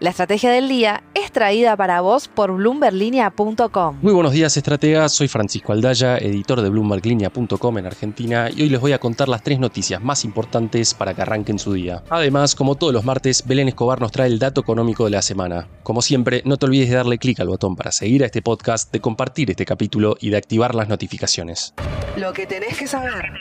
La estrategia del día es traída para vos por bloomberlinia.com. Muy buenos días, estrategas. Soy Francisco Aldaya, editor de bloomberlinia.com en Argentina, y hoy les voy a contar las tres noticias más importantes para que arranquen su día. Además, como todos los martes, Belén Escobar nos trae el dato económico de la semana. Como siempre, no te olvides de darle clic al botón para seguir a este podcast, de compartir este capítulo y de activar las notificaciones. Lo que tenés que saber.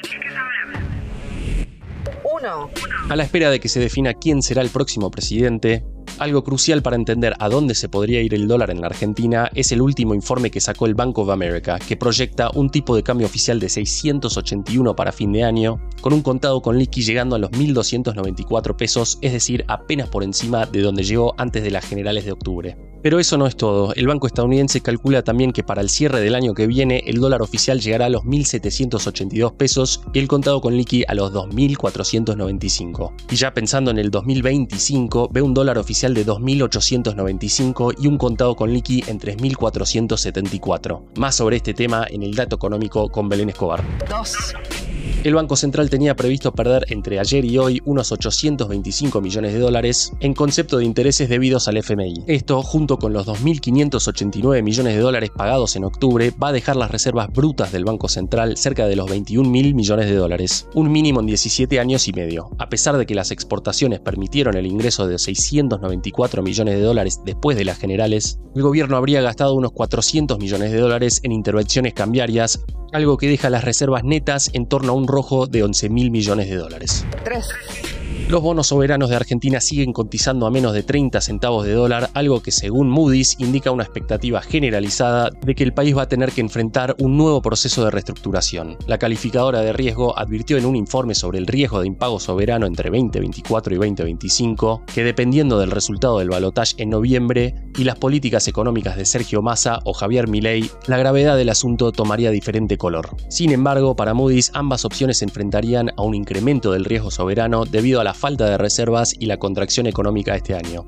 1. A la espera de que se defina quién será el próximo presidente, algo crucial para entender a dónde se podría ir el dólar en la Argentina es el último informe que sacó el Bank of America, que proyecta un tipo de cambio oficial de 681 para fin de año, con un contado con liqui llegando a los 1.294 pesos, es decir, apenas por encima de donde llegó antes de las generales de octubre. Pero eso no es todo. El banco estadounidense calcula también que para el cierre del año que viene el dólar oficial llegará a los 1.782 pesos y el contado con liqui a los 2.495. Y ya pensando en el 2025, ve un dólar oficial de 2.895 y un contado con liqui en 3.474. Más sobre este tema en el dato económico con Belén Escobar. 2. El Banco Central tenía previsto perder entre ayer y hoy unos 825 millones de dólares en concepto de intereses debidos al FMI. Esto, junto con los 2.589 millones de dólares pagados en octubre, va a dejar las reservas brutas del Banco Central cerca de los 21.000 millones de dólares, un mínimo en 17 años y medio. A pesar de que las exportaciones permitieron el ingreso de 694 millones de dólares después de las generales, el gobierno habría gastado unos 400 millones de dólares en intervenciones cambiarias, algo que deja las reservas netas en torno a un rojo de 11 mil millones de dólares. 3. Los bonos soberanos de Argentina siguen cotizando a menos de 30 centavos de dólar, algo que según Moody's indica una expectativa generalizada de que el país va a tener que enfrentar un nuevo proceso de reestructuración. La calificadora de riesgo advirtió en un informe sobre el riesgo de impago soberano entre 2024 y 2025 que dependiendo del resultado del balotaje en noviembre y las políticas económicas de Sergio Massa o Javier Milei, la gravedad del asunto tomaría diferente color. Sin embargo, para Moody's ambas opciones se enfrentarían a un incremento del riesgo soberano debido a la falta de reservas y la contracción económica este año.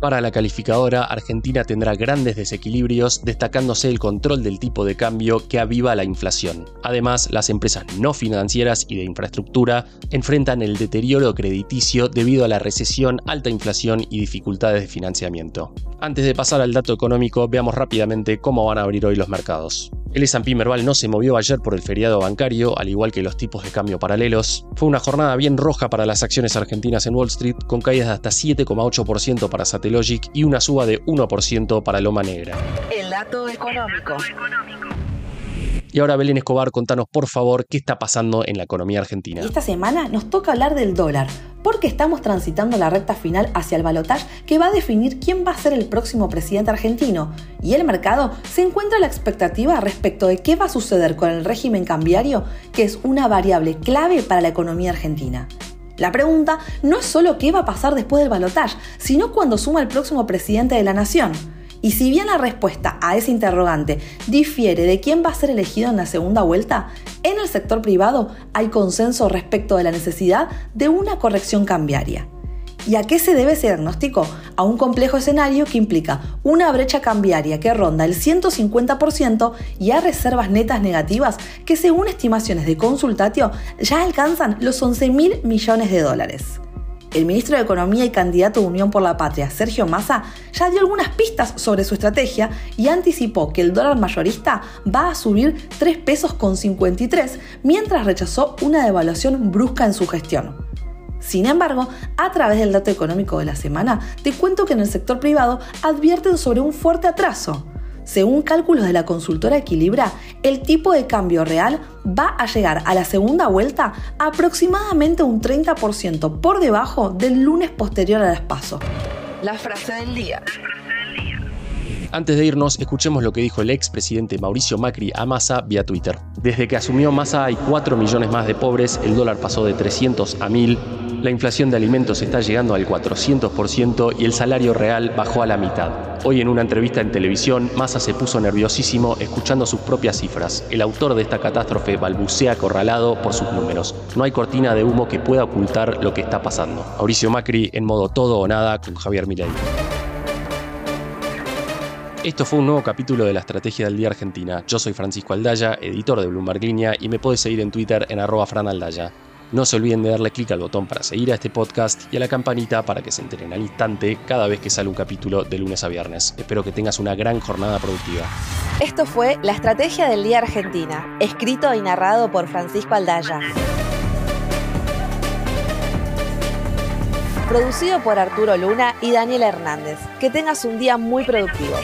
Para la calificadora, Argentina tendrá grandes desequilibrios, destacándose el control del tipo de cambio que aviva la inflación. Además, las empresas no financieras y de infraestructura enfrentan el deterioro crediticio debido a la recesión, alta inflación y dificultades de financiamiento. Antes de pasar al dato económico, veamos rápidamente cómo van a abrir hoy los mercados. El S&P Merval no se movió ayer por el feriado bancario, al igual que los tipos de cambio paralelos. Fue una jornada bien roja para las acciones argentinas en Wall Street, con caídas de hasta 7,8% para Satellogic y una suba de 1% para Loma Negra. El dato económico. Y ahora Belén Escobar, contanos por favor qué está pasando en la economía argentina. Esta semana nos toca hablar del dólar, porque estamos transitando la recta final hacia el balotaje que va a definir quién va a ser el próximo presidente argentino. Y el mercado se encuentra a la expectativa respecto de qué va a suceder con el régimen cambiario, que es una variable clave para la economía argentina. La pregunta no es solo qué va a pasar después del balotaje, sino cuando suma el próximo presidente de la nación. Y si bien la respuesta a ese interrogante difiere de quién va a ser elegido en la segunda vuelta, en el sector privado hay consenso respecto de la necesidad de una corrección cambiaria. ¿Y a qué se debe ese diagnóstico? A un complejo escenario que implica una brecha cambiaria que ronda el 150% y a reservas netas negativas que según estimaciones de consultatio ya alcanzan los 11 mil millones de dólares. El ministro de Economía y candidato de Unión por la Patria, Sergio Massa, ya dio algunas pistas sobre su estrategia y anticipó que el dólar mayorista va a subir 3 pesos con 53, mientras rechazó una devaluación brusca en su gestión. Sin embargo, a través del dato económico de la semana, te cuento que en el sector privado advierten sobre un fuerte atraso. Según cálculos de la consultora Equilibra, el tipo de cambio real va a llegar a la segunda vuelta aproximadamente un 30% por debajo del lunes posterior a las PASO. La frase del día. Antes de irnos, escuchemos lo que dijo el expresidente Mauricio Macri a Massa vía Twitter. Desde que asumió Massa hay 4 millones más de pobres, el dólar pasó de 300 a 1000, la inflación de alimentos está llegando al 400% y el salario real bajó a la mitad. Hoy en una entrevista en televisión, Massa se puso nerviosísimo escuchando sus propias cifras. El autor de esta catástrofe balbucea acorralado por sus números. No hay cortina de humo que pueda ocultar lo que está pasando. Mauricio Macri en modo todo o nada con Javier Milei. Esto fue un nuevo capítulo de la Estrategia del Día Argentina. Yo soy Francisco Aldaya, editor de Bloomberg Línea, y me puedes seguir en Twitter en arroba franaldaya. No se olviden de darle clic al botón para seguir a este podcast y a la campanita para que se enteren al instante cada vez que sale un capítulo de lunes a viernes. Espero que tengas una gran jornada productiva. Esto fue La Estrategia del Día Argentina, escrito y narrado por Francisco Aldaya. Producido por Arturo Luna y Daniel Hernández. Que tengas un día muy productivo.